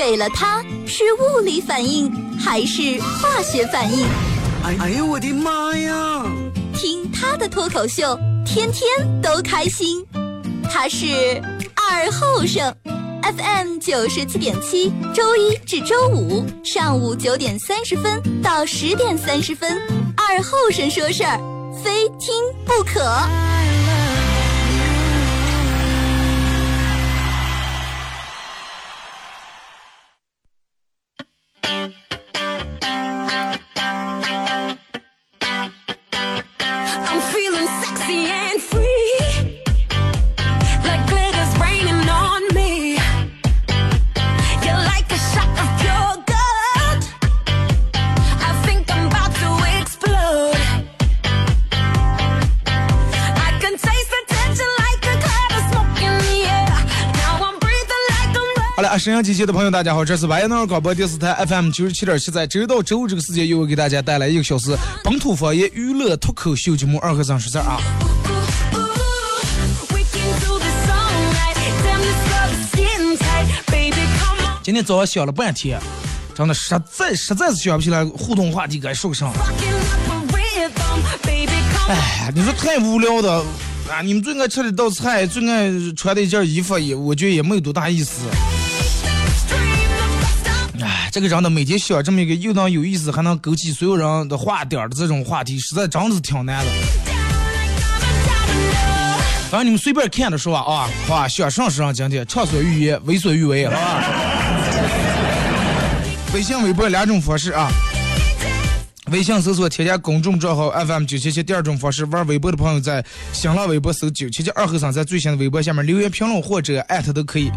给了他是物理反应还是化学反应？哎哎呦我的妈呀！听他的脱口秀，天天都开心。他是二后生，FM 九十七点七，周一至周五上午九点三十分到十点三十分，二后生说事儿，非听不可。沈阳机器的朋友，大家好，这是白杨广播电视台 FM 九十七点七，在周一到周五这个时间，又会给大家带来一个小时本土方言娱乐脱口秀节目《二和尚说事儿》啊。今天早上想了半天，真的实在实在是想不起来互动话题该说个啥。Rocking up a rhythm. Baby, come on. 哎，你说太无聊的啊！你们最爱吃的一道菜，最爱穿的一件衣服，也我觉得也没有多大意思。这个人的每天想这么一个又能有意思，还能勾起所有人的话点的这种话题，实在真的是挺难的。反正你们随便看着说啊，好吧，想上是上今天畅所欲言，为所欲为，好吧。微信、微博两种方式啊。微信搜索添加公众账号 FM 九七七，第二种方式玩微博的朋友在新浪微博搜九七七二和尚，在最新的微博下面留言评论或者艾特都可以。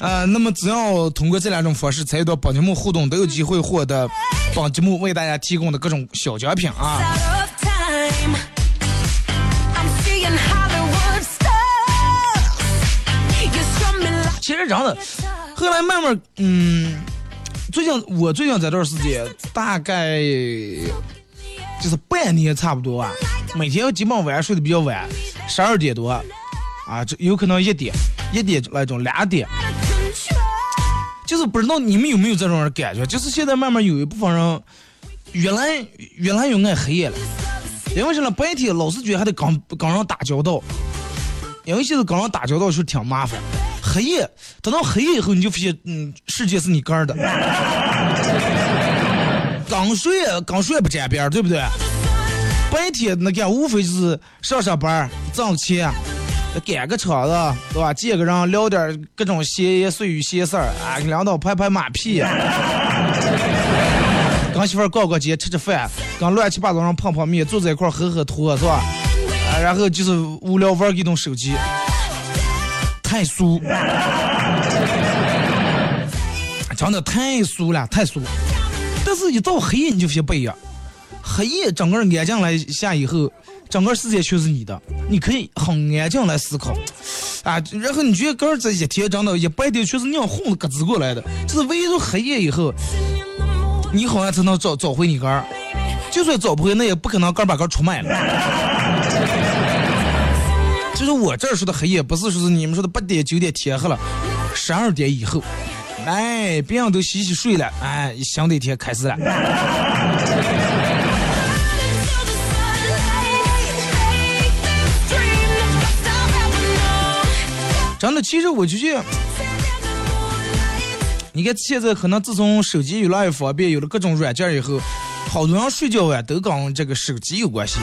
呃，那么只要通过这两种方式参与到本节目互动，都有机会获得本节目为大家提供的各种小奖品啊。其实真的，后来慢慢，嗯，最近我最近这段时间，大概就是半年差不多啊，每天基本晚上睡得比较晚，十二点多，啊，这有可能一点，一点那种两点，就是不知道你们有没有这种感觉，就是现在慢慢有一部分人越来越来越爱黑夜了，因为什么？白天老是觉得还得跟跟人打交道，因为现在跟人打交道是挺麻烦。黑夜，等到黑夜以后，你就发现，嗯，世界是你个儿的。刚睡刚睡不沾边儿，对不对？白天那干无非就是上上班儿挣钱，赶个场子，对吧？见个人聊点各种闲言碎语闲事儿啊，跟领导拍拍马屁，跟媳妇儿逛逛街吃吃饭，跟乱七八糟人碰碰面，坐在一块儿喝喝脱，是吧？啊，然后就是无聊玩儿一动手机，太俗，真的太俗了，太俗。但是，一到黑夜你就发现不一样，黑夜整个人安静来下以后，整个世界全是你的，你可以很安静来思考，啊，然后你觉得个儿这一天真的，一白天全是尿哄子咯吱过来的，就是唯独黑夜以后，你好像才能找找回你个儿，就算找不回，那也不可能个把个出卖了。就是我这儿说的黑夜，不是说是你们说的八点九点天黑了，十二点以后，哎，别人都洗洗睡了，哎，新的一天开始了。真的，其实我就觉得，你看现在可能自从手机越来越方便，有了各种软件以后，好多人睡觉啊都跟这个手机有关系。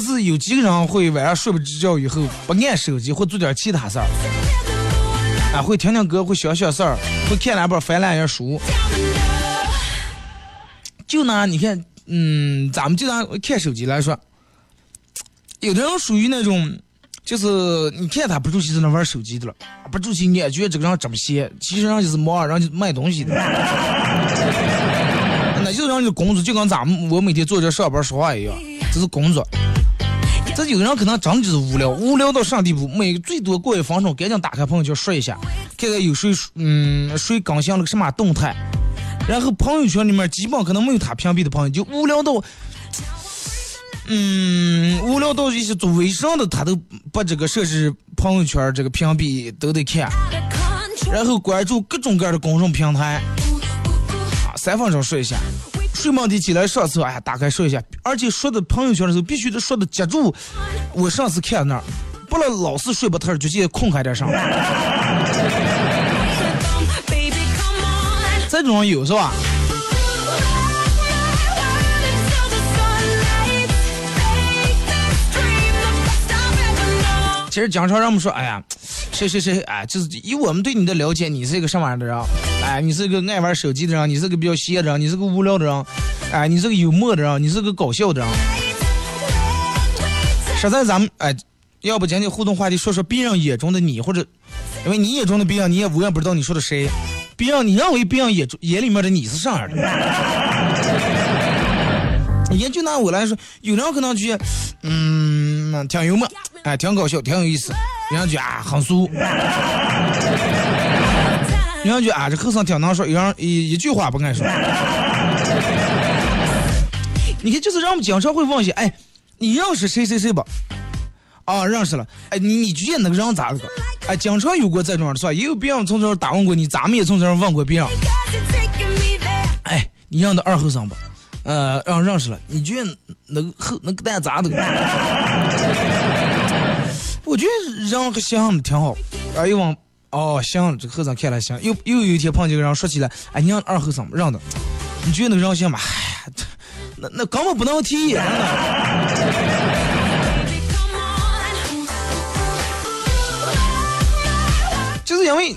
是有几个人会晚上睡不着觉以后不按手机，会做点其他事儿，啊，会听听歌，会想想事儿，会看两本翻两页书。就拿你看，嗯，咱们就拿看手机来说，有的人属于那种，就是你看他不住气在那玩手机的了，不住气你也觉这个人这么闲，其实人就是忙，人家卖东西的。那就是人家工作，就跟咱们我每天坐着上班说话一样，这是工作。这有人可能真的就是无聊，无聊到啥地步？每最多过一分钟，赶紧打开朋友圈说一下，看看有谁嗯谁更新了个什么动态，然后朋友圈里面基本可能没有他屏蔽的朋友，就无聊到，嗯，无聊到一些做微商的他都把这个设置朋友圈这个屏蔽都得看。然后关注各种各样的公众平台，啊，三分钟说一下。睡梦的起来上厕，哎呀，打开说一下，而且说的朋友圈的时候必须得说的接住。我上次看那儿，不能老是睡不踏实，就去空开点上。这种有是吧.其实经常让我们说，哎呀，谁谁谁，哎，就是以我们对你的了解，你是一个什么样的人？哎，你是个爱玩手机的人，你是个比较闲的人，你是个无聊的人，哎，你是个幽默的人，你是个搞笑的人。实在咱们哎，要不今天互动话题说说别人眼中的你，或者因为你眼中的别人，你也永远不知道你说的谁。别人你认为别人眼中眼里面的你是啥样的？也就拿我来说，有人可能觉得，嗯，挺幽默，哎，挺搞笑，挺有意思。有人觉啊，很俗。有 人觉啊，这后生挺能说，有人一一句话不敢说。你看，就是让我们经常会问一些，哎，你认识谁谁谁不？啊，认识了。哎，你你觉得那个人咋了个？哎，经常有过这种的是吧？也有别人从这儿打问过你，咱们也从这儿问过别人。哎，你认得二后生不？呃，让认识了。你觉得那个后那个蛋咋的？我觉得人和想的挺好。啊，又往哦行，这个后生看来行。又又有一天碰见个人说起来，哎，你让二后生不让的？你觉得那个人行吗？哎，这那那根本不能提。真 的就是因为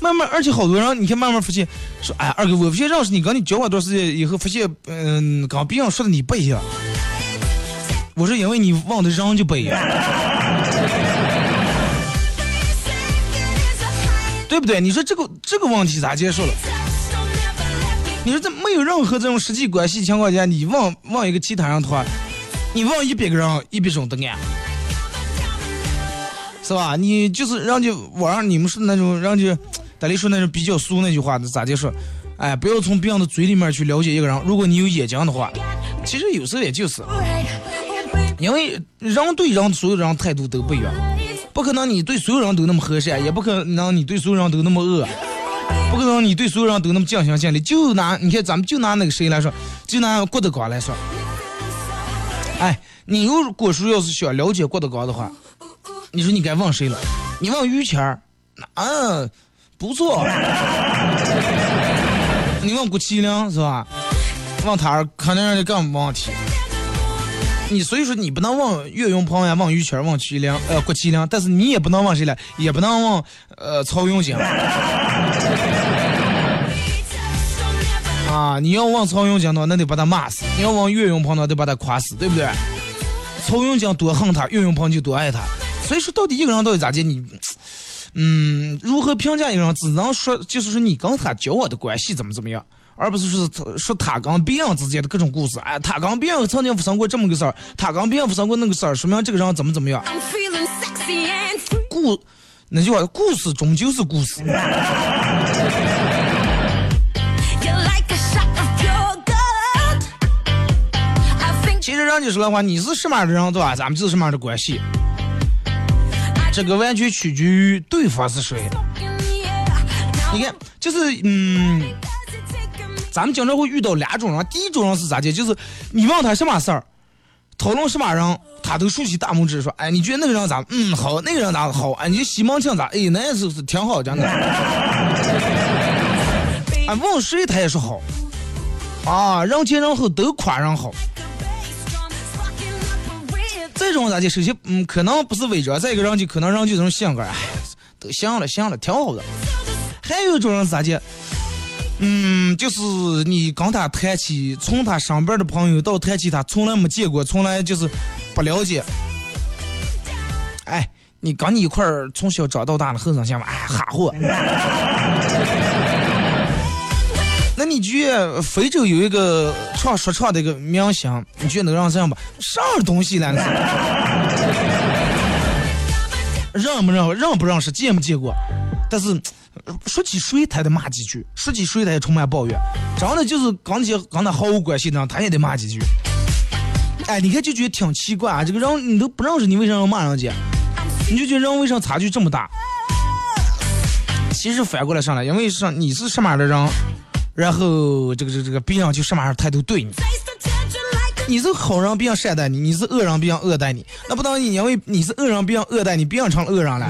慢慢，而且好多人，你看慢慢发现，说，哎，二哥，我发现认识你，跟你交往多长时间以后，发现，嗯，跟别人说的你不一样。我说，因为你忘的人就不一样，对不对？你说这个这个问题咋结束了？你说在没有任何这种实际关系情况下，你忘忘一个其他人的话，你忘一百个人，一百种答案。是吧？你就是让就我让你们说那种，让就大力说那种比较俗那句话，咋就说？哎，不要从别人的嘴里面去了解一个人。如果你有眼睛的话，其实有时候也就是，因为人对人所有人态度都不一样，不可能你对所有人都那么和善，也不可能你对所有人都那么恶，不可能你对所有人都那么尽心尽力。就拿你看，咱们就拿那个谁来说，就拿郭德纲来说，哎，你如果说要是想了解郭德纲的话。你说你该问谁了？你问于谦儿，嗯，不错。你问郭麒麟是吧？问他肯定让你更没问题。你所以说你不能问岳云鹏呀，问于谦，问麒麟，呃，郭麒麟，但是你也不能问谁了，也不能问呃曹云金。啊，你要问曹云金的话，那得把他骂死；你要问岳云鹏的话，得把他夸死，对不对？曹云金多恨他，岳云鹏就多爱他。所以说，到底一个人到底咋地？你，嗯，如何评价一个人，只能说就是说你跟他交往的关系怎么怎么样，而不是说他说他跟别人之间的各种故事。哎，他跟别人曾经发生过这么个事儿，他跟别人发生过那个事儿，说明这个人怎么怎么样。故那句话，故事终究是故事。其实人家说的话，你是什么样的人，对吧？咱们就是什么样的关系，这个完全取决于对方是谁。你看，就是嗯。咱们经常会遇到两种人，第一种人是咋的？就是你问他什么事儿，讨论什么人，他都竖起大拇指说：“哎，你觉得那个人咋？嗯，好，那个人咋好？哎，你西门庆咋？哎，那也是是挺好，讲的。哎，问谁他也说好，啊，人前人后都夸人好。这种咋的？首先，嗯，可能不是伪装，再一个人就可能人就这种性格，哎，都行了，行了，挺好的。还有一种人是咋的？嗯，就是你跟他谈起，从他身边的朋友到谈起他从来没见过，从来就是不了解。哎，你跟你一块儿从小长到大的后生想法，哎，哈货。那你觉得非洲有一个唱说唱的一个明星，你觉得能让这样吧？啥东西来？认不认？认不认识？见没见过？但是说起谁，他得骂几句；说起谁，他也充满抱怨。真的就是跟那些跟他毫无关系的人，他也得骂几句。哎，你看就觉得挺奇怪啊，这个人你都不认识，你为啥要骂人家？你就觉得人为啥差距这么大？其实反过来上来，因为上你是什么样的人，然后这个这个这个别人就什么样的态度对你。你是好人，别人善待你；你是恶人，别人恶待你。那不当你因为你是恶人，别人恶待你，别人成恶人了。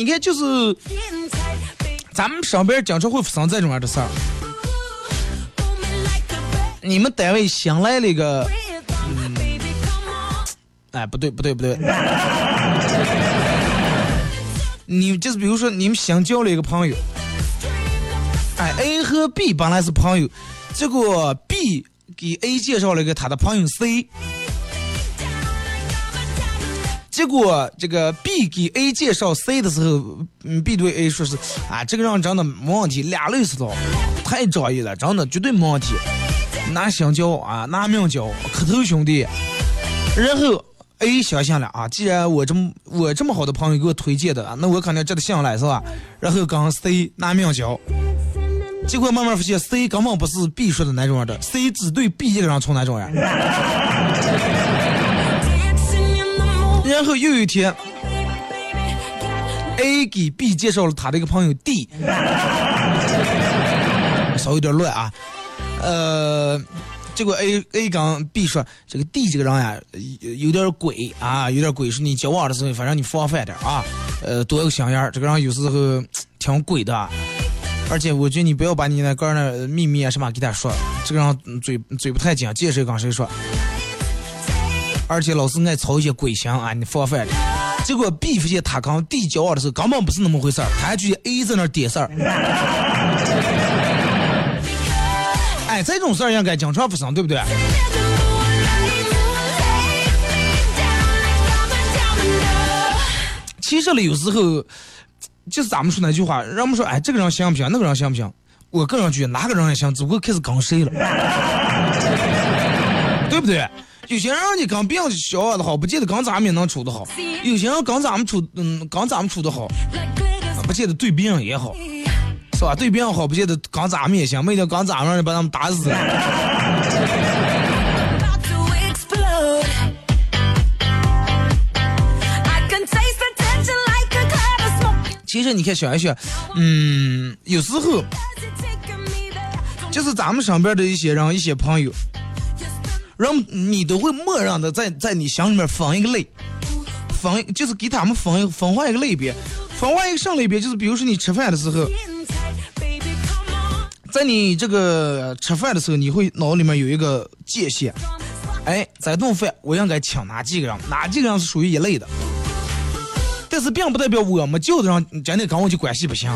你看，就是咱们上边经常会发生这种样的事儿。你们单位新来了一个，哎，不对，不对，不对。你就是比如说，你们新交了一个朋友，哎，A 和 B 本来是朋友，结果 B 给 A 介绍了一个他的朋友 C，结果这个 B 给 A 介绍 C 的时候，嗯，B 对 A 说是啊，这个人真的没问题，俩累死了，太仗义了，真的绝对没问题，拿香蕉啊，拿命交，磕头兄弟。然后 A 相信了啊，既然我这么我这么好的朋友给我推荐的，那我肯定值得信赖是吧？然后跟 C 拿命交，结果慢慢发现 C 根本不是 B 说的那种人的，C 只对 B 一个人从那种人。然后又一天，A 给 B 介绍了他的一个朋友 D，稍微有点乱啊，呃。结果 A A 跟 B 说，这个 D 这个人呀，有有点鬼啊，有点鬼，说你交往的时候，反正你防范点啊，呃，多个心眼儿，这个人有时候挺鬼的，而且我觉得你不要把你那个儿那秘密啊什么给他说，这个人嘴嘴不太紧，见谁跟谁说，而且老是爱操一些鬼心啊，你防范点。结果 B 发现他跟 D 交往的时候根本不是那么回事儿，他还觉得 A 在那儿点事儿。哎，这种事儿应该经常发生，对不对？其实呢，有时候就是咱们说那句话，人们说，哎，这个人行不行？那个人行不行？我个人觉得哪个人也行，只不过开始跟谁了，对不对？有些人你跟别人交往的好，不见得跟咱们也能处得好；有些人跟咱们处，嗯，跟咱们处得好，不见得对别人也好，是吧？对别人好，不见得跟咱们也行，没得跟咱们把他们打死了。其实你看想一想，嗯，有时候就是咱们身边的一些人、一些朋友，put 让你都会默认的在在你心里面分一个类，分就是给他们分分化一个类别，分化一个上类别，就是比如说你吃饭的时候，在你这个吃饭的时候，你会脑里面有一个界限，哎，这顿饭我应该请哪几个人，哪几个人是属于一类的。但是并不代表我们叫的人真的跟我就关系不行，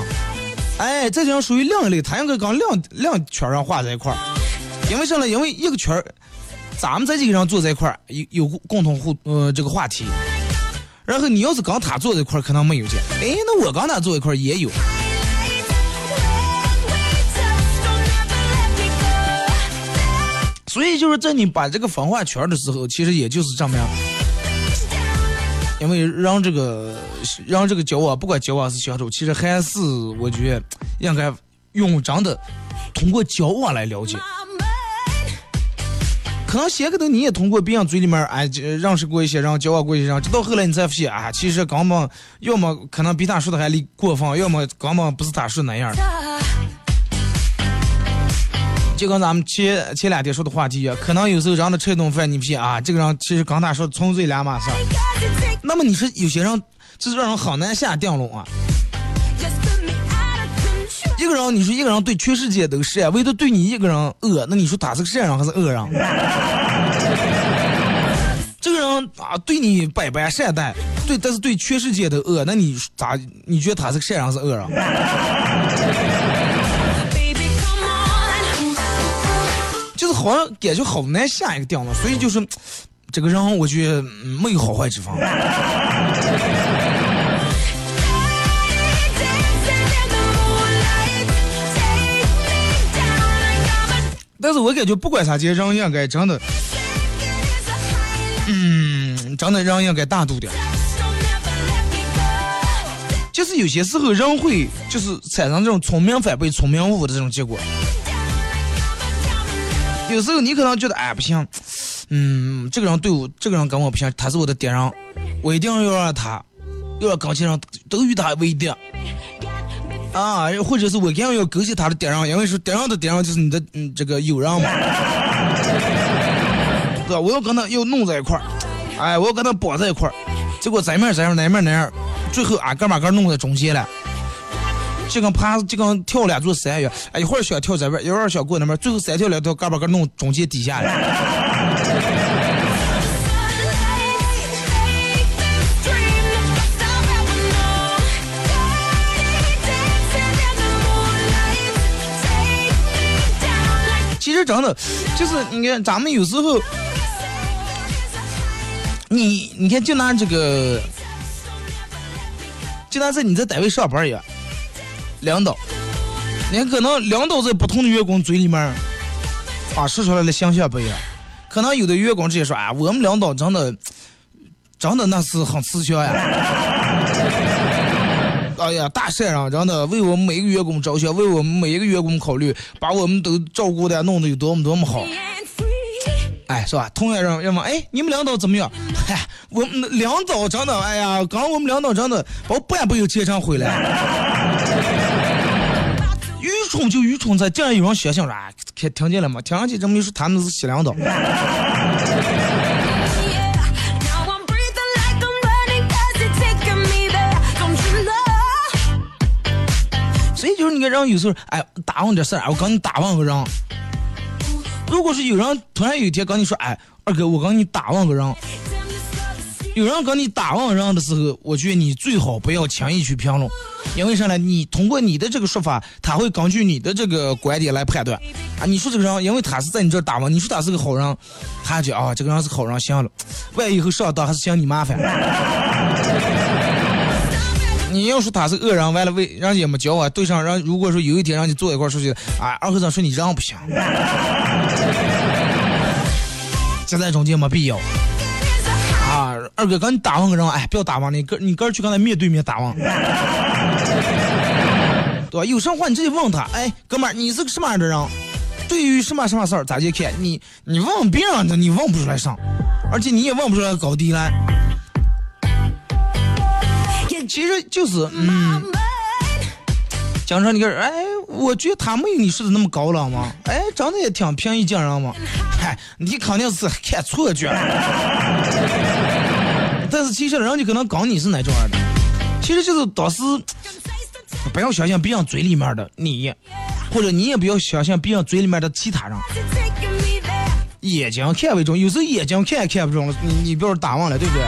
哎，这种人属于另一类，他应该跟另另圈人划在一块儿，因为啥呢？因为一个圈儿，咱们在这个人坐在一块儿有有共同互呃这个话题，然后你要是跟他坐在一块儿，可能没有见，哎，那我跟他坐一块儿也有，所以就是在你把这个分化圈的时候，其实也就是这么样。因为让这个让这个交往，不管交往是相处，其实还是我觉得应该用真的通过交往来了解。可能先可能你也通过别人嘴里面哎认识过一些然后，交往过一些然后，直到后来你才发现啊，其实根本要么可能比他说的还离过分，要么根本不是他说那样的。就跟咱们前前两天说的话题一样，可能有时候让他吃一顿饭，你发现啊，这个人其实跟他说纯粹两码事。那么你说有些人就是让人很难下定论啊。一个人，你说一个人对全世界都是善，唯独对你一个人恶，那你说他是个善人还是恶人？这个人啊，对你百般善待，对，但是对全世界都恶，那你咋？你觉得他是个善人还是恶人.就是好像感觉好难下一个定论，所以就是这个人，我觉得嗯没有好坏之分。但是我感觉不管啥节，人应该真的，嗯，真的人应该大度点。don't ever let me go. 就是有些时候人会就是产生这种聪明反被聪明误的这种结果。有时候你可能觉得哎不行，嗯，这个人对我，这个人跟我不行，他是我的敌人，我一定要让他，要让钢琴上都与他为敌。啊，或者是我一定要勾起他的敌人，因为说敌人的敌人就是你的嗯这个友人嘛，对吧？我要跟他要弄在一块儿，哎，我要跟他绑在一块儿，结果这面这样，那面那样，最后俺哥把个弄在中间了。就跟爬，就跟跳两座山一样，哎，一会儿想跳这边，一会儿想过那边，最后三跳两跳，嘎把个弄中间底下了。其实真的，就是你看咱们有时候，你你看就拿这个，就拿在你在单位上班一样。领导，你看可能领导在不同的员工嘴里面，啊说出来的形象不一样。可能有的员工直接说：“啊，我们领导真的，真的那是很慈祥呀。”哎呀，大善人，真的为我们每一个员工着想，为我们每一个员工考虑，把我们都照顾的弄得有多么多么好。哎，是吧？同样人要问，哎，你们领导怎么样？嗨，我们领导真的，哎呀，刚我们领导真的把我半不有钱挣回来。愚蠢就愚蠢在，竟然有人相信说，啊，听听见了吗？听上去这么一说，他们是西领导。就是你看人有时候，哎，打完这事儿，我跟你打望个人。如果是有人突然有一天跟你说，哎，二哥，我跟你打望个人。有人跟你打望人的时候，我觉得你最好不要轻易去评论，因为啥呢？你通过你的这个说法，他会根据你的这个观点来判断。啊，你说这个人，因为他是在你这儿打完，你说他是个好人，他就啊，这个人是好人，行了。万一以后上当还是嫌你麻烦。你要说他是恶人，完了为人家也没教啊，对上让，如果说有一天让你坐一块出去，啊，二和尚说你人不行，夹在中间没必要。啊，二哥，刚你打完个人，哎，不要打完你哥，你哥去跟他面对面打完，对吧？有什么话你直接问他，哎，哥们儿，你是个什么样的人？对于什么什么事儿咋去看？你你问别人，你问不出来上，而且你也问不出来高低来。其实就是，嗯，讲成你个人，哎，我觉得他没有你说的那么高冷嘛，哎，长得也挺平易近人嘛，嗨，你肯定是看错觉了。但是其实人家可能搞你是哪种样的，其实就是当时不要相信别人嘴里面的你，或者你也不要相信别人嘴里面的其他人。眼睛看为重，有时候眼睛看也看不中了，你你不要打望了，对不对？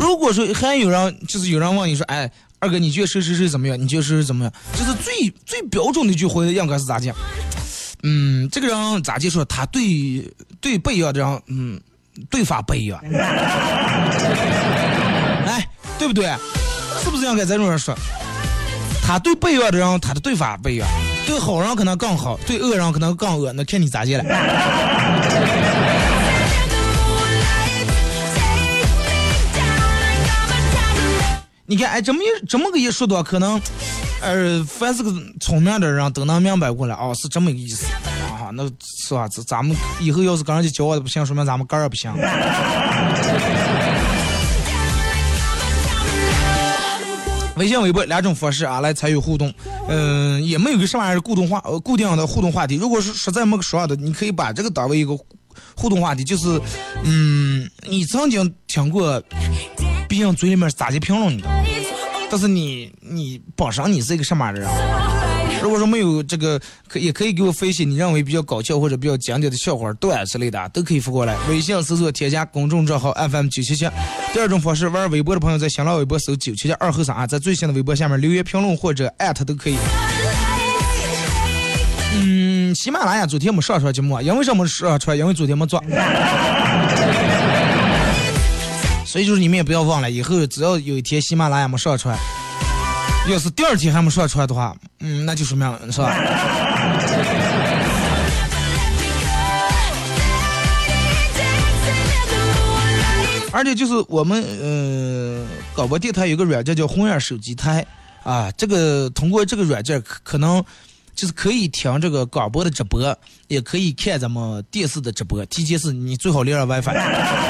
如果说还有人就是有人问你说，哎，二哥，你觉得谁谁谁怎么样？你觉得谁谁怎么样？就是最最标准的一句话应该是咋讲？嗯，这个人咋就说他对对不一样的人，嗯，对法不一样。哎，对不对？是不是应该这种人说？他对不一样的人，他的对法不一样。对好人可能更好，对恶人可能更恶，那看你咋接了。你看，哎，这么一这么个一说的话，可能，呃，凡是个聪明的人都能明白过来，哦，是这么个意思啊。那是吧？咱咱们以后要是跟人家交往的不行，说明咱们个儿不行。微信、微博两种方式啊，来参与互动。嗯，也没有个什么样的固定话、呃固定的互动话题。如果是实在没个说的，你可以把这个当为一个互动话题，就是，嗯，你曾经听过别人嘴里面是咋的评论你的，但是你你本身你是一个什么人啊？如果说没有这个，可也可以给我分析你认为比较搞笑或者比较经典的笑话、段之类的，都可以发过来。微信搜索添加公众账号 FM 九七七。第二种方式，玩微博的朋友在新浪微博搜九七七二后三啊，在最新的微博下面留言评论或者艾特都可以。嗯，喜马拉雅昨天没上传节目，因为什么上传？因为昨天没做。所以就是你们也不要忘了，以后只要有一天喜马拉雅没上传，要是第二天还没上传的话，嗯，那就说明是吧？而且就是我们呃广播电台有个软件叫红眼手机台啊，这个通过这个软件可可能就是可以听这个广播的直播，也可以看咱们电视的直播。提前是你最好连上 WiFi。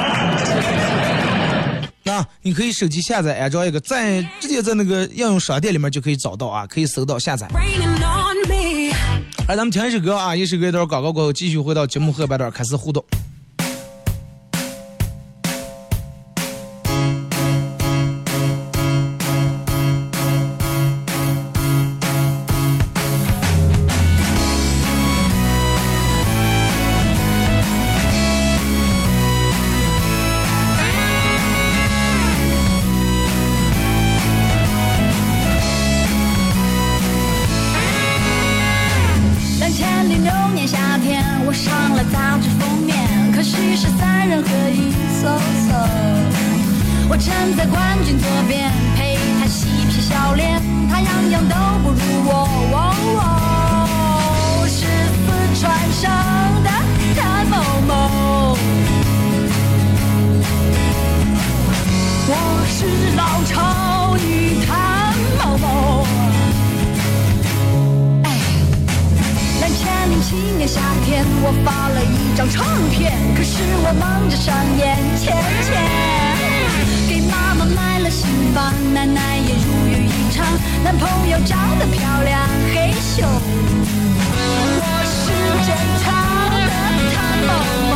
啊，你可以手机下载安装一个，在直接在那个应用商店里面就可以找到啊，可以搜到下载。来，咱们听一首歌啊，一首歌一段广告过后，继续回到节目后半段开始互动。老超女谭某某。哎。两千零七年夏天，我发了一张唱片，可是我忙着上演钱钱，给妈妈买了新房，奶奶也如愿以偿，男朋友长得漂亮，嘿咻，我是正常的谭某某，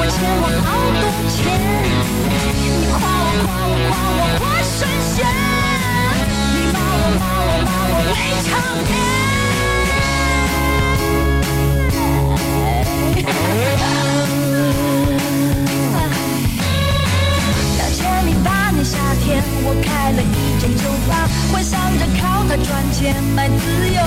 我欠我好多钱，你夸我夸我夸我活神仙，你骂我骂我骂我没长两千零八年夏天，我开了一间酒吧，幻想着靠它赚钱买自由。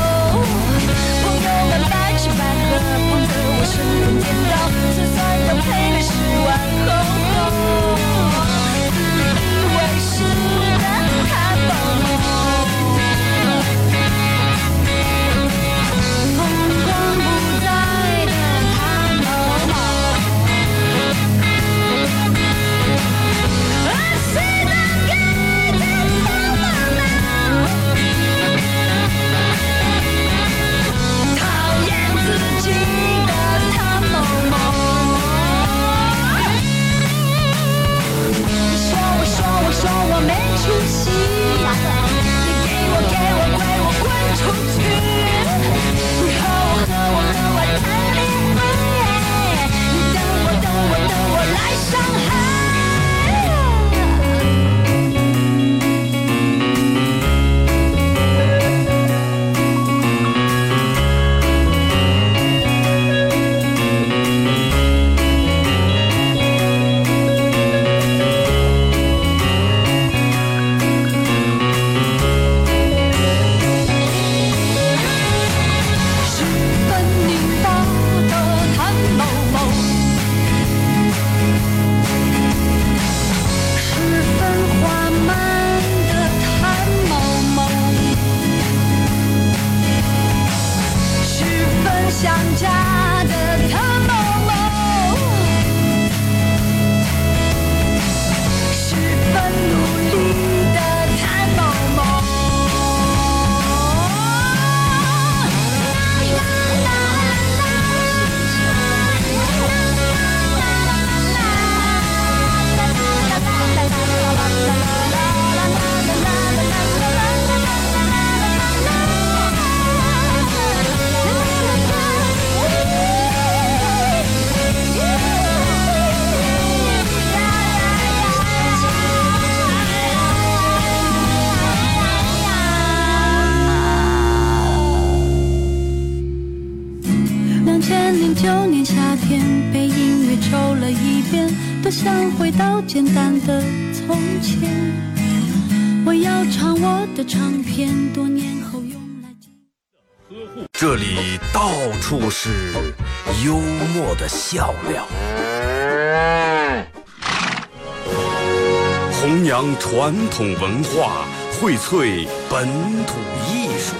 传统文化，荟萃本土艺术。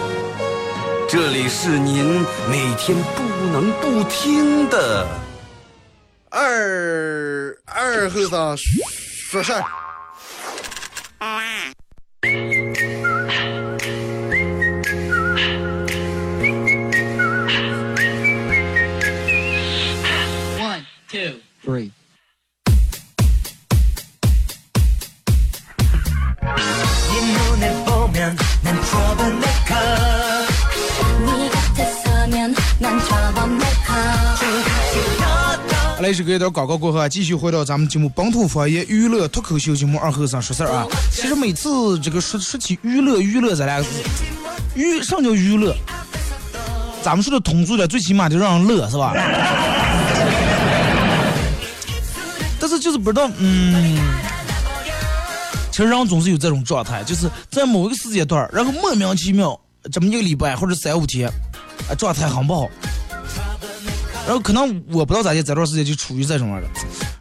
这里是您每天不能不听的二二后生说事儿。来是隔一段广告过后啊，继续回到咱们节目本土方言娱乐脱口秀节目二后生说事儿啊。其实每次这个说说起娱乐娱乐这两个字，娱什么叫娱乐？咱们说的通俗点，最起码得让人乐是吧？但是就是不知道，嗯，其实人总是有这种状态，就是在某一个时间段，然后莫名其妙这么一个礼拜或者三五天，啊，状态很不好。然后可能我不知道咋的，这段时间就处于这种样的，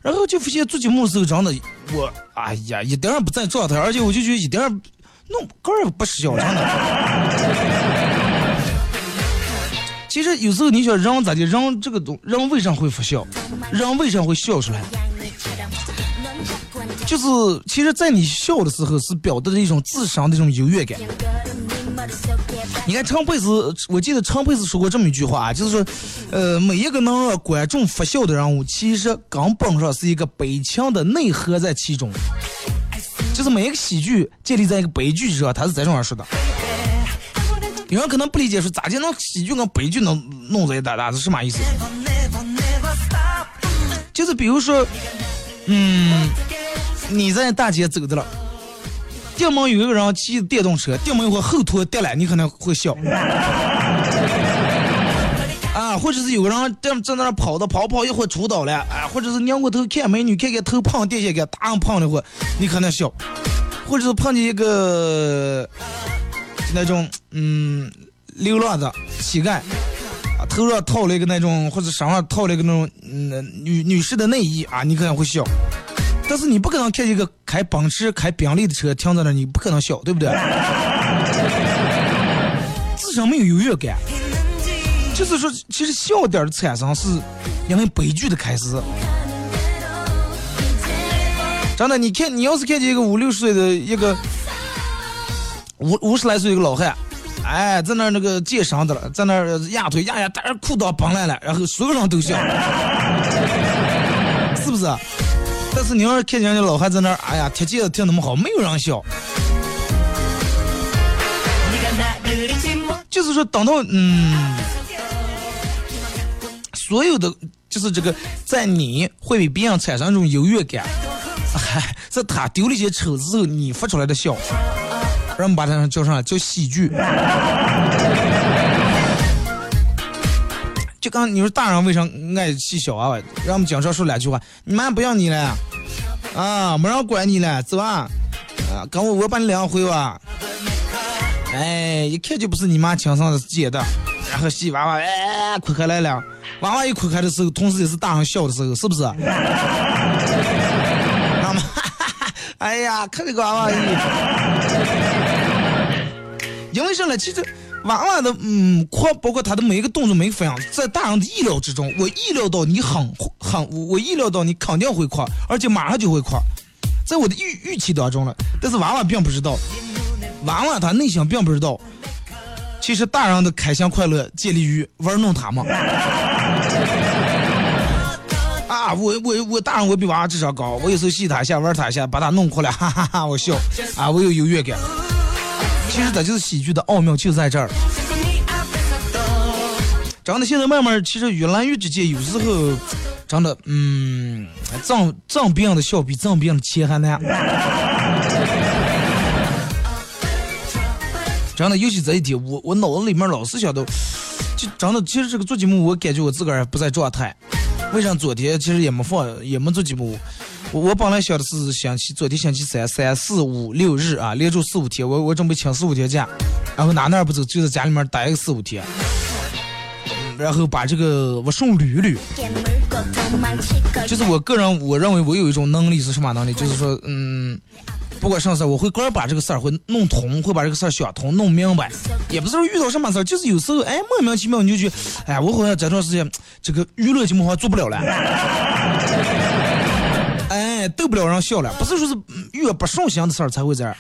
然后就发现做节目的时候，真的我哎呀一点儿也不在状态，而且我就觉得一点儿弄根儿不笑，真的。其实有时候你想人咋的，人这个东人为啥会发笑，人为啥会笑出来？就是其实，在你笑的时候，是表达的一种自身的一种优越感。你看陈佩斯，我记得陈佩斯说过这么一句话啊，就是说，呃，每一个能让观众发笑的人物，其实根本上是一个悲情的内核在其中。就是每一个喜剧建立在一个悲剧之上，他是在这样说的。有人可能不理解，说咋就能喜剧跟悲剧能弄在一大大是什么意思？就是比如说，嗯，你在大街走着了。电门有一个人骑电动车，电门一会后拖跌了，你可能会笑。啊，或者是有个人正在那儿跑的跑跑一会儿出倒了，啊，或者是扭过头看美女，看看头胖电线杆，大胖的会，你可能笑。或者是碰见一个那种嗯流浪的乞丐，啊，头上套了一个那种或者身上套了一个那种嗯女女士的内衣啊，你可能会笑。但是你不可能看见一个开奔驰、开宾利的车停在那儿，你不可能笑，对不对？自身没有优越感，就是说，其实笑点的产生是因为悲剧的开始。真的，你看，你要是看见一个五六十岁的一个五五十来岁一个老汉，哎，在那儿那个健身的了，在那儿压腿压压，但是裤裆崩烂了，然后所有人都笑，是不是？但是你要是看见人家老汉在那儿，哎呀，贴戒子贴那么好，没有人笑。就是说，等到嗯，所有的就是这个，在你会比别人产生一种优越感，嗨，是他丢了一些丑之后，你发出来的笑，让我们把它叫上叫喜剧。就刚你说大人为啥爱气小娃娃？让我们经常说两句话：你妈不要你了，啊，没人管你了，走吧，啊，跟我我把你领回吧。哎，一看就不是你妈亲生的姐的。然后洗娃娃，哎，哭开来了。娃娃一哭开的时候，同时也是大人笑的时候，是不是？那么，哎呀，看这个娃娃，因为什么？其实。娃娃的嗯哭，包括他的每一个动作、每一个反应，在大人的意料之中。我意料到你很很，我意料到你肯定会哭，而且马上就会哭，在我的预预期当中了。但是娃娃并不知道，娃娃他内心并不知道，其实大人的开心快乐建立于玩弄他嘛。啊，我我我大人我比娃娃智商高，我有时候戏他一下，玩他一下，把他弄哭了，哈哈哈，我笑，啊，我有优越感。其实它就是喜剧的奥妙，就在这儿。真的，现在慢慢，其实越来越之间，有时候真的，嗯，挣挣别人的笑比挣别人的钱还难。真的，尤其这一天，我我脑子里面老是想到，就真的，其实这个做节目，我感觉我自个儿不在状态。为啥昨天其实也没放，也没做节目？我本来想的是星期，昨天星期三、三四五六日啊，连住四五天，我我准备请四五天假，然后哪哪儿不走，就在家里面待个四五天。然后把这个我顺捋捋。就是我个人，我认为我有一种能力是什么能力？就是说，嗯，不管什么事，我会个人把这个事儿会弄通，会把这个事儿想通、弄明白。也不是说遇到什么事儿，就是有时候，哎，莫名其妙你就觉得，哎，我好像这段时间这个娱乐节目好像做不了了，哎，逗不了人笑了。不是说是越不顺心的事儿才会这样，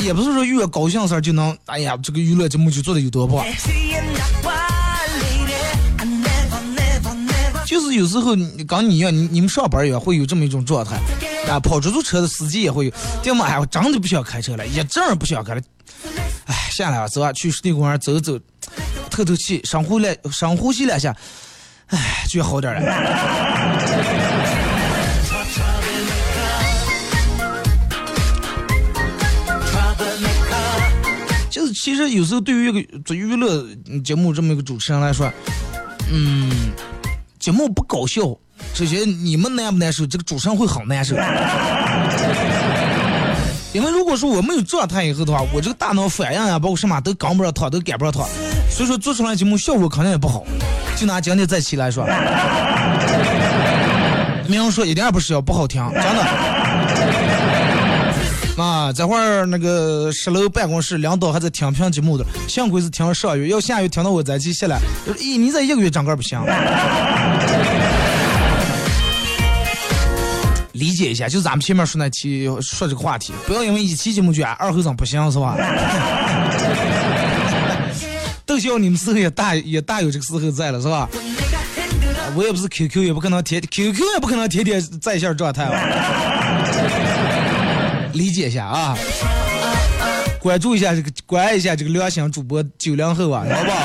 也不是说越高兴的事儿就能，哎呀，这个娱乐节目就做的有多棒。就是有时候你刚你一样，你你们上班也会有这么一种状态啊，跑出租车的司机也会有。爹妈，哎，我真的不想开车了，也真是不想开了。哎，下来啊，走啊，去湿地公园走走，透透气，深呼来深呼吸两下，哎，就好点了。就是其实有时候对于一个做娱乐节目这么一个主持人来说，嗯。节目不搞笑，首先你们难不难受？这个主持人会很难受。因为如果说我没有状态以后的话，我这个大脑反应啊，包括什么都赶不上趟，都赶不上趟，所以说做出来节目效果肯定也不好。就拿今天这期来说，明说一点也不是要不好听，真的。啊，这会儿那个十楼办公室领导还在听评节目的，幸亏是听上月，要下月听到我在机下来，咦，你这一个月整个不行。理解一下，就咱们前面说那期说这个话题，不要因为一期节目就啊二后生不行是吧？都希望你们时候也大也大有这个时候在了是吧？我也不是 QQ，也不可能天 QQ 也不可能天天在线状态吧？理解一下啊，关注一下这个，关爱一下这个良心主播九零后啊，好不好？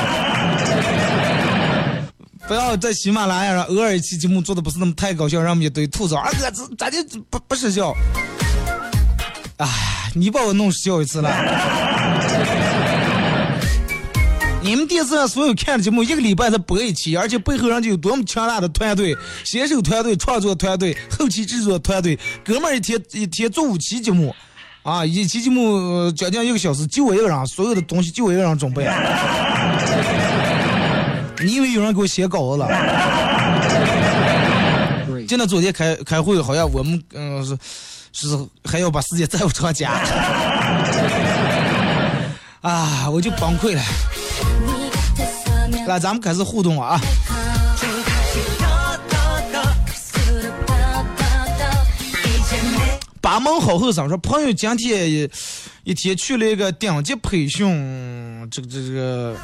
不要在喜马拉雅上偶尔一期节目做的不是那么太搞笑，让我们一堆吐槽。二哥，这咋就不不失效？哎，你把我弄笑一次了。你们电视上所有看的节目，一个礼拜才播一期，而且背后人家有多么强大的团队，写手团队、创作团队、后期制作团队，哥们儿一天一天做五期节目，啊，一期节目将近一个小时，就我一个人，所有的东西就我一个人准备。你以为有人给我写稿子了？就那昨天开开会，好像我们嗯、是是还要把时间再往长加。啊，我就崩溃了。来，咱们开始互动啊！八门好后生说，朋友今天一天去了一个顶级培训，这个这个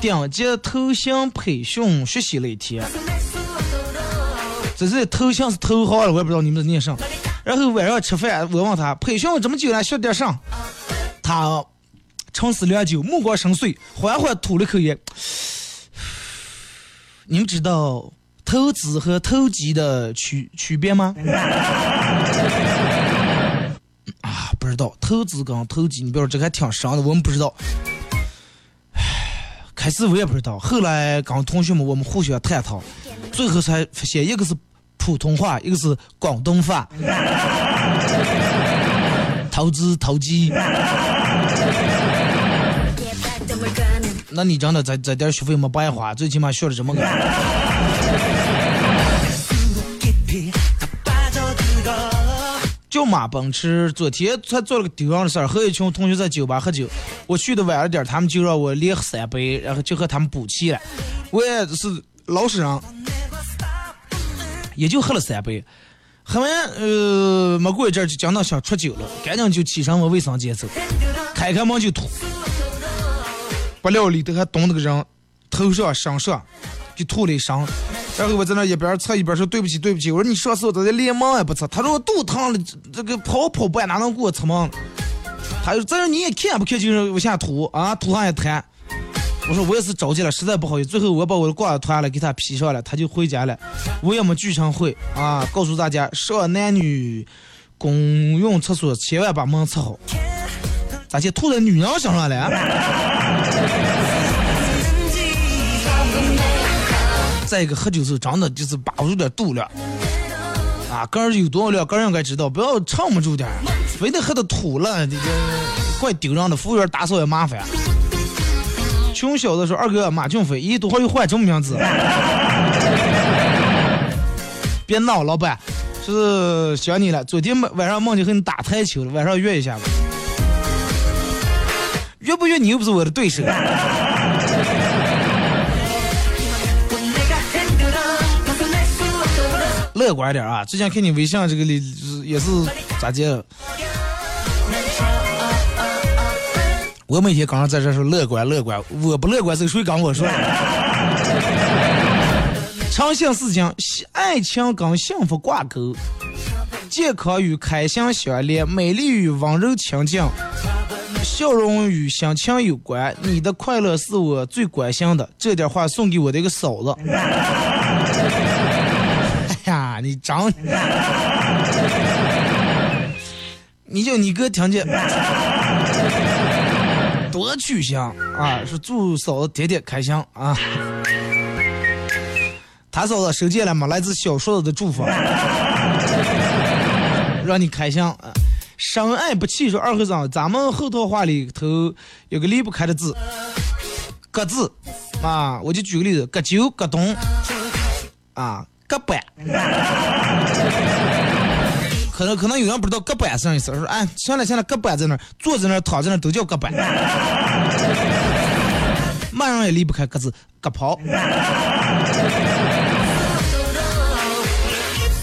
顶级头型培训学习了一天。这是头像是头号了，我也不知道你们是念啥。然后晚上吃饭，我问他培训这么久了，学点啥？他沉思良久，目光深邃，缓缓吐了口烟。你们知道投资和投机的区区别吗？啊，不知道投资跟投机，你别说这个还挺深的，我们不知道。唉，开始我也不知道，后来跟同学们我们互相探讨，最后才发现一个是普通话，一个是广东话。投资投机，那你真的这这点学费没白花，最起码学了这么个。叫马奔驰，昨天才做了个丢人的事儿，和一群同学在酒吧喝酒，我去的晚了点儿，他们就让我连喝三杯，然后就和他们补气了。我也是老实人，也就喝了三杯，喝完呃没过一阵儿就讲到想出酒了，赶紧就起身往卫生间走，开开门就吐，不料里头还蹲那个人头上身上就吐了一身。然后我在那一边擦一边说对不起对不起，我说你上次我在这连门也不擦，他说我肚疼了，这个跑跑步哪能给我擦门？他说这你也看不看就是往下吐啊，吐上一滩。我说我也是着急了，实在不好意思，最后我把我的褂子脱下来给他披上了，他就回家了。我也没聚成会啊，告诉大家上男女公用厕所千万把门擦好。咋就吐在女人身上了？再一个喝酒时候真的就是把不住点度量啊，个人有多少量，个人应该知道，不要撑不住点儿，非得喝的吐了，这个怪丢人的，服务员打扫也麻烦。穷小子说：“二哥，马俊飞，咦，多会又换这么名字？” 别闹，老板，是想你了。昨天晚上梦见和你打台球了，晚上约一下吧。约不约你又不是我的对手。乐观点啊！之前看你微信这个里也是咋接？我每天刚刚在这说乐观乐观，我不乐观是谁跟我说？诚信事情，爱情跟幸福挂钩，健康与开心相连，美丽与温柔亲近，笑容与心情有关。你的快乐是我最关心的，这点话送给我的一个嫂子。你长，你就你哥听见，多曲香啊！是祝嫂子天天开心啊！他嫂子收件了吗？来自小叔子的祝福，让你开心啊！深爱不弃说二和尚，咱们后头话里头有个离不开的字，搁字啊！我就举个例子，各酒各东啊。搁板，可能可能有人不知道隔板是啥意思，说哎，行了行了，搁板在那，坐在那，躺在那都叫隔板。马上也离不开个字，搁跑。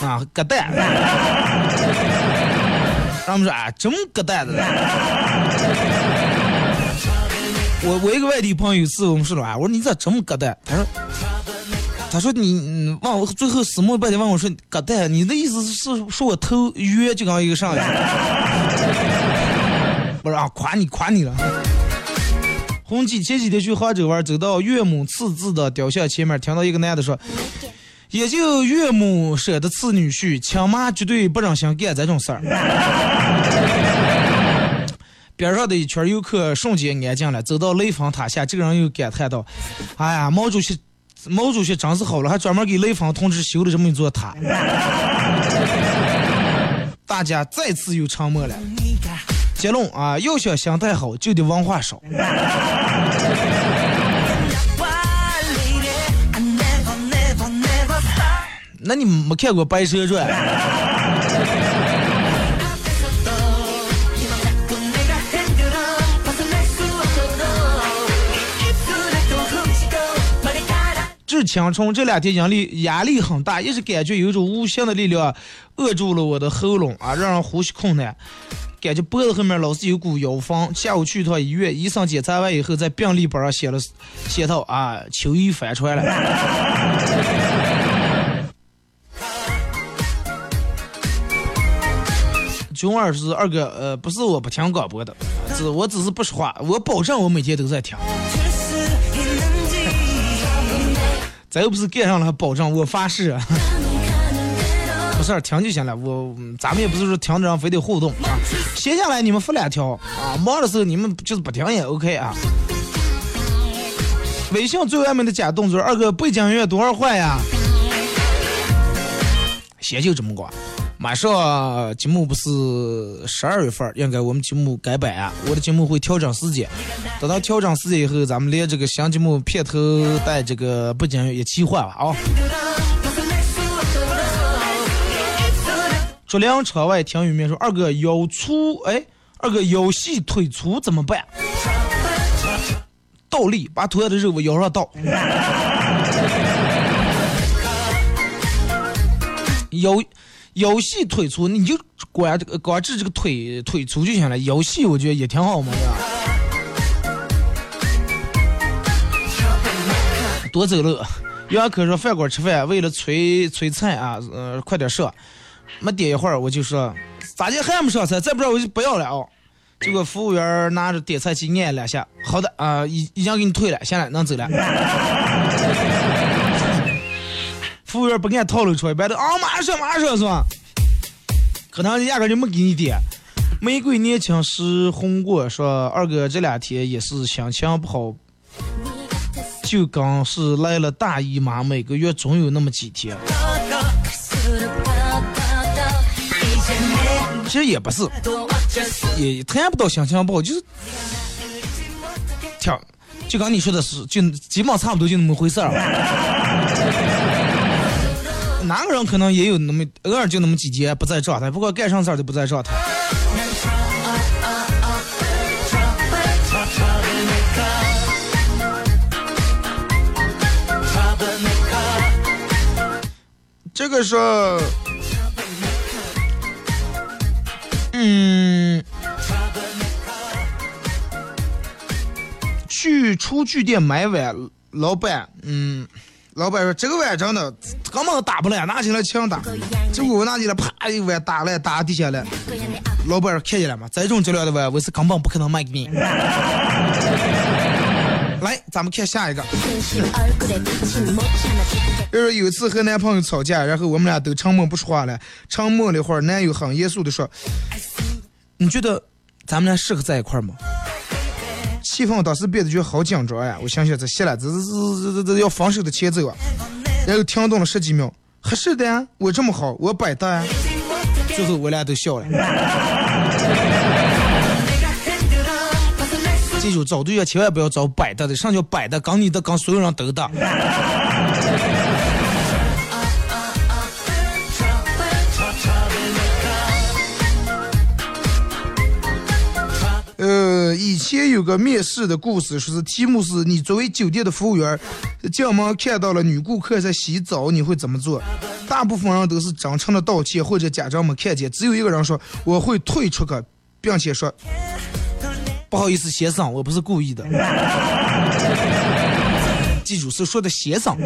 啊，搁蛋。他们说啊，真搁蛋的。我我一个外地朋友有次我们说了啊，我说你咋这么搁蛋？他说。他说你嗯，问我最后死木半天问我说，哥蛋，你的意思是说我偷约就刚一个上去？不是啊，夸你夸你了。红姐前几天去杭州玩，走到岳母刺字的雕像前面，听到一个男的说，也就岳母舍得刺女婿，亲妈绝对不忍心干这种事儿。边上的一圈游客瞬间安静了，走到雷峰塔下，这个人又感叹道：“哎呀，毛主席。”毛主席真是好了，还专门给雷锋同志修了这么一座塔。大家再次又沉默了。结论啊，要想心态好，就得文化少。那你没看过《白蛇传》？是青春这两天压力压力很大，一直感觉有一种无形的力量扼住了我的喉咙啊，让人呼吸困难。感觉脖子后面老是有股腰风。下午去一趟医院，医生检查完以后，在病历本上写了写到啊，秋雨翻出来了。囧二是二哥，呃，不是我不听广播的，是我只是不说话，我保证我每天都在听。咱又不是盖上了，还保证我发誓。没事儿，听就行了。我咱们也不是说停着非得互动啊。闲下来你们发两条啊，忙的时候你们就是不听也 OK 啊。微信最外面的假动作，二哥背景音乐多少换呀？先就这么挂。马上节目不是十二月份，应该我们节目改版啊，我的节目会调整时间。等到调整时间以后，咱们连这个新节目片头带这个背景也替换了啊。竹林车外听雨面说：“二哥腰粗，哎，二哥腰细腿粗怎么办？”倒立，把腿上的肉往腰上倒。腰。腰细腿粗，你就管这个光治这个腿腿粗就行了。腰细我觉得也挺好嘛，多走路。杨可说饭馆吃饭，为了催催菜啊，呃，快点上。没点一会儿我就说，咋的还没上菜？再不上我就不要了哦。结果服务员拿着点菜器按两下，好的啊，已已经给你退了，行了，能走了。服务员不按套路出来，白的啊，马上马上是吧？可能压根就没给你点。玫瑰年轻时红过，说二哥这两天也是心情不好，就刚是来了大姨妈，每个月总有那么几天。其实也不是，也谈不到心情不好，就是挺就刚你说的是，就基本差不多就那么回事儿。哪个人可能也有那么偶尔就那么几节不在状态，不过干上事儿就不在状态。这个是，嗯，去厨具店买碗，老板，嗯，老板说这个碗真的根本打不烂，拿起来枪打。结果我拿起来，啪一碗打烂，打地下了。老板看见了吗？这种质量的碗，我是根本不可能卖给你。来，咱们看下一个。就是有一次和男朋友吵架，然后我们俩都沉默不说话了。沉默了一会儿，男友很严肃的说：“你觉得咱们俩适合在一块吗？”气氛当时变得就好紧张呀！我想想，这谢了，这这这这这要防守的前奏啊！然后停顿了十几秒，合适的呀，我这么好，我摆搭呀！最后我俩都笑了。记住，找对象千万不要找摆搭的，上叫摆搭？跟你的跟所有人都搭。以前有个面试的故事，说是题目是你作为酒店的服务员，进门看到了女顾客在洗澡，你会怎么做？大部分人都是真诚的道歉或者假装没看见，只有一个人说我会退出去，并且说不好意思，先生，我不是故意的。记住是说的先生。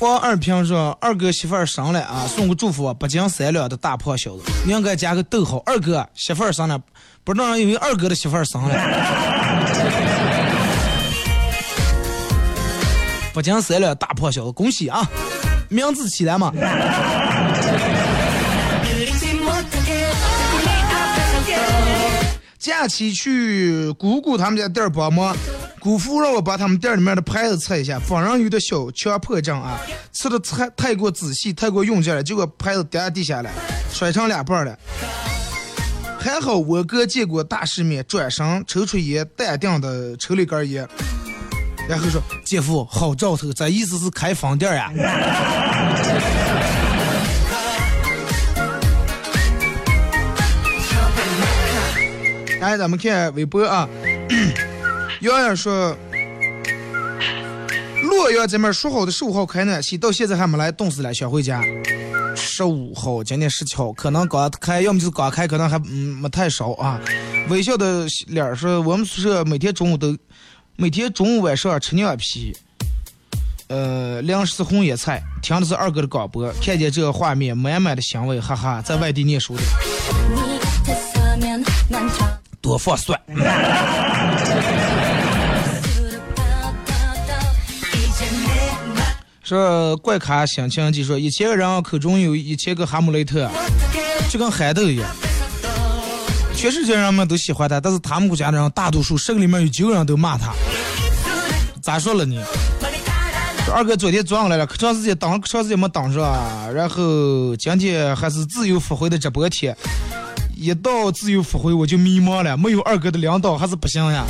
王二平说：“二哥媳妇儿生了啊，送个祝福，不讲三两的大胖小子，你应该加个逗号。二哥媳妇儿生了，不让因为二哥的媳妇儿生了。不讲三两大胖小子，恭喜啊，名字起来嘛。”假期去姑姑他们家店儿帮忙，姑父让我把他们店里面的牌子拆一下，反正有点小强迫症啊，测的太太过仔细，太过用劲了，结果牌子掉地下了，摔成两半了。还好我哥见过大世面，转身抽出烟，淡定的抽了一根烟，然后说：“姐夫，好兆头，这意思是开分店呀。”来，咱们看微博啊。洋洋说，洛阳这边说好的十五号开暖气，到现在还没来，冻死了，想回家。十五号，今天十七号，可能刚开，要么就是刚开，可能还嗯没太烧啊。微笑的脸说，我们宿舍每天中午都，每天中午晚上吃凉皮，呃，粮食是红叶菜，听的是二哥的广播，看见这个画面，满满的香味，哈哈，在外地念书的。多放蒜。说怪咖心情记说，一千个人口中有一千个哈姆雷特，就跟憨豆一样。全世界人们都喜欢他，但是他们国家的人大多数十个里面有九个人都骂他。咋说了呢？二哥昨天早上来了，可长时间等，可长时间没等上，然后今天还是自由发挥的直播天。一到自由发挥我就迷茫了，没有二哥的领导还是不行呀。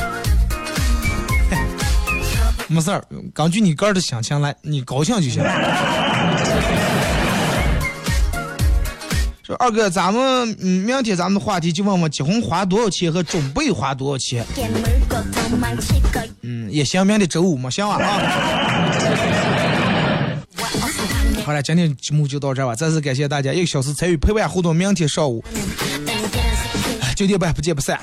没事儿，根据你个人的心情来，你高兴就行。说二哥，咱们嗯，明天咱们的话题就问问结婚花多少钱和准备花多少钱。嗯，也行，明天周五嘛，行吧啊。好了，今天节目就到这吧，再次感谢大家一个小时参与陪伴互动，明天上午九点半不见不散。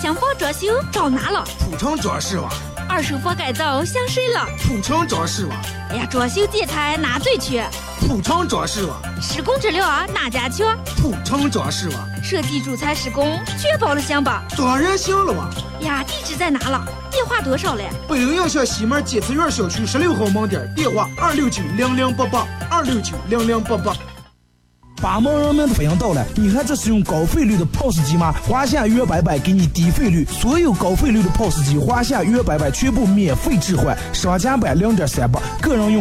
想房装修找哪了？普城装饰网，二手房改造想谁了？普城装饰网，哎呀，装修建材哪最缺？普城装饰网，施工质量哪家强？普城装饰网，设计主材施工确保了行吧？当然行了哇！呀，地址在哪了？电话多少嘞？北陵洋巷西门金慈园小区十六号门店，电话二六九零零八八二六九零零八八。把盲人民的福音到了，你看这是用高费率的 POS 机吗？华夏约白白给你低费率，所有高费率的 POS 机，华夏约白白全部免费置换，商家版零点三八，个人用。